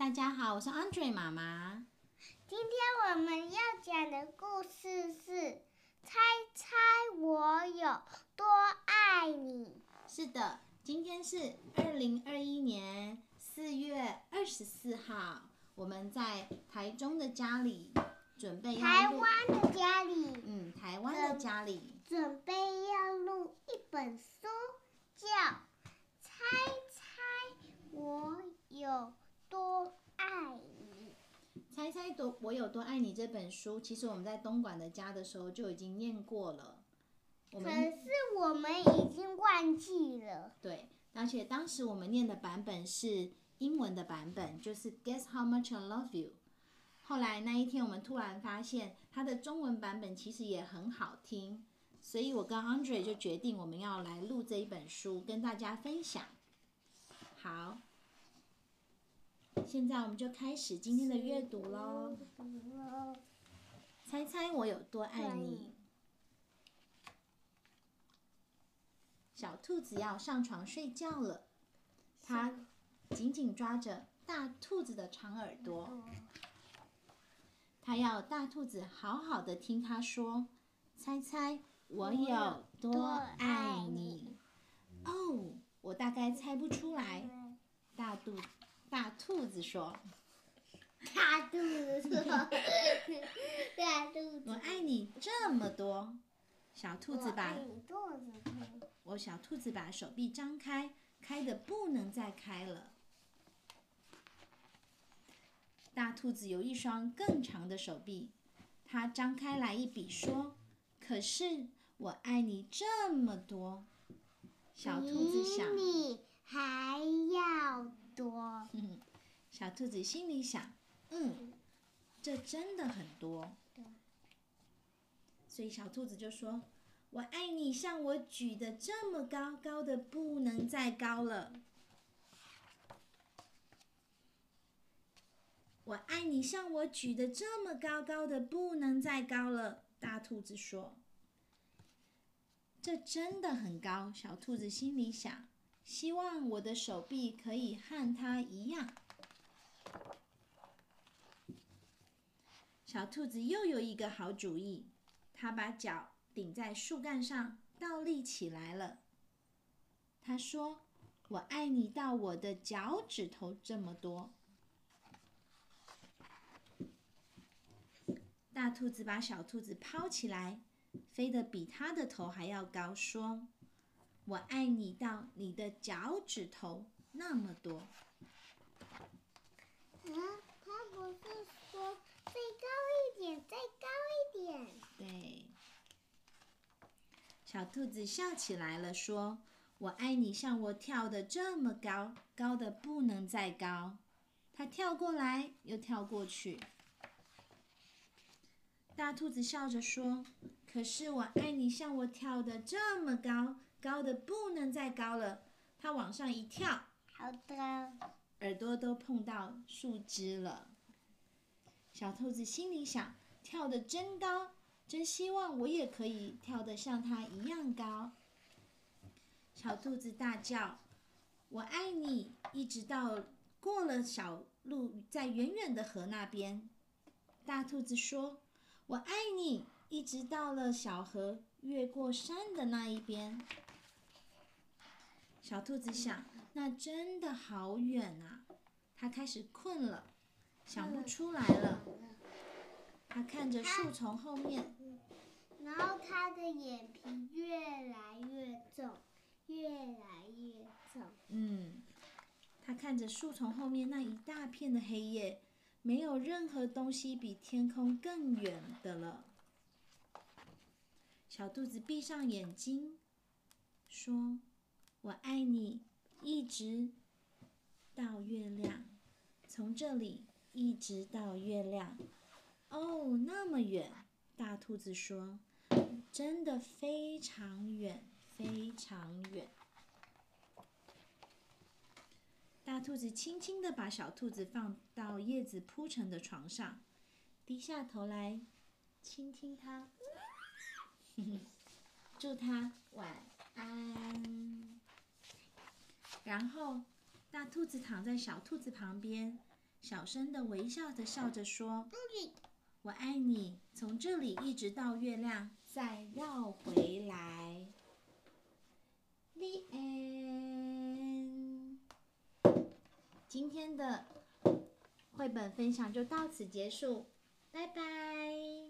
大家好，我是 Andre 妈妈。今天我们要讲的故事是《猜猜我有多爱你》。是的，今天是二零二一年四月二十四号，我们在台中的家里准备要台湾的家里嗯，台湾的家里。准备要录一本书，叫《猜猜我有多爱你》。猜猜多爱你这本书，其实我们在东莞的家的时候就已经念过了。我可们是我们已经忘记了。对，而且当时我们念的版本是英文的版本，就是 Guess how much I love you。后来那一天，我们突然发现它的中文版本其实也很好听，所以我跟 Andre 就决定我们要来录这一本书，跟大家分享。好，现在我们就开始今天的阅读喽。猜猜我有多爱你？小兔子要上床睡觉了，它紧紧抓着大兔子的长耳朵，它要大兔子好好的听它说：“猜猜我有多爱你？”哦，我大概猜不出来。大肚大兔子说大兔子说，大兔子：“我。爱你这么多。”小兔子把我小兔子把手臂张开，开的不能再开了。大兔子有一双更长的手臂，它张开来一比说：“可是我爱你这么多。”小兔子想比，你还要小兔子心里想：“嗯，这真的很多。”所以小兔子就说：“我爱你，像我举的这么高，高的不能再高了。我爱你，像我举的这么高，高的不能再高了。”大兔子说：“这真的很高。”小兔子心里想：“希望我的手臂可以和它一样。”小兔子又有一个好主意，它把脚顶在树干上，倒立起来了。它说：“我爱你到我的脚趾头这么多。”大兔子把小兔子抛起来，飞得比它的头还要高，说：“我爱你到你的脚趾头那么多。”嗯，他不是说再高一点，再高一点？对，小兔子笑起来了，说：“我爱你，像我跳的这么高，高的不能再高。”它跳过来，又跳过去。大兔子笑着说：“可是我爱你，像我跳的这么高，高的不能再高了。”它往上一跳，好的。耳朵都碰到树枝了。小兔子心里想：跳的真高，真希望我也可以跳得像它一样高。小兔子大叫：“我爱你！”一直到过了小路，在远远的河那边。大兔子说：“我爱你！”一直到了小河，越过山的那一边。小兔子想，那真的好远啊！它开始困了，想不出来了。它看着树丛后面，然后他的眼皮越来越重，越来越重。嗯，他看着树丛后面那一大片的黑夜，没有任何东西比天空更远的了。小兔子闭上眼睛，说：“我爱你，一直到月亮，从这里一直到月亮。”哦，那么远，大兔子说：“真的非常远，非常远。”大兔子轻轻地把小兔子放到叶子铺成的床上，低下头来倾听它，祝它晚安。然后，大兔子躺在小兔子旁边，小声的微笑的笑着说：“我爱你，从这里一直到月亮，再绕回来。” The end。今天的绘本分享就到此结束，拜拜。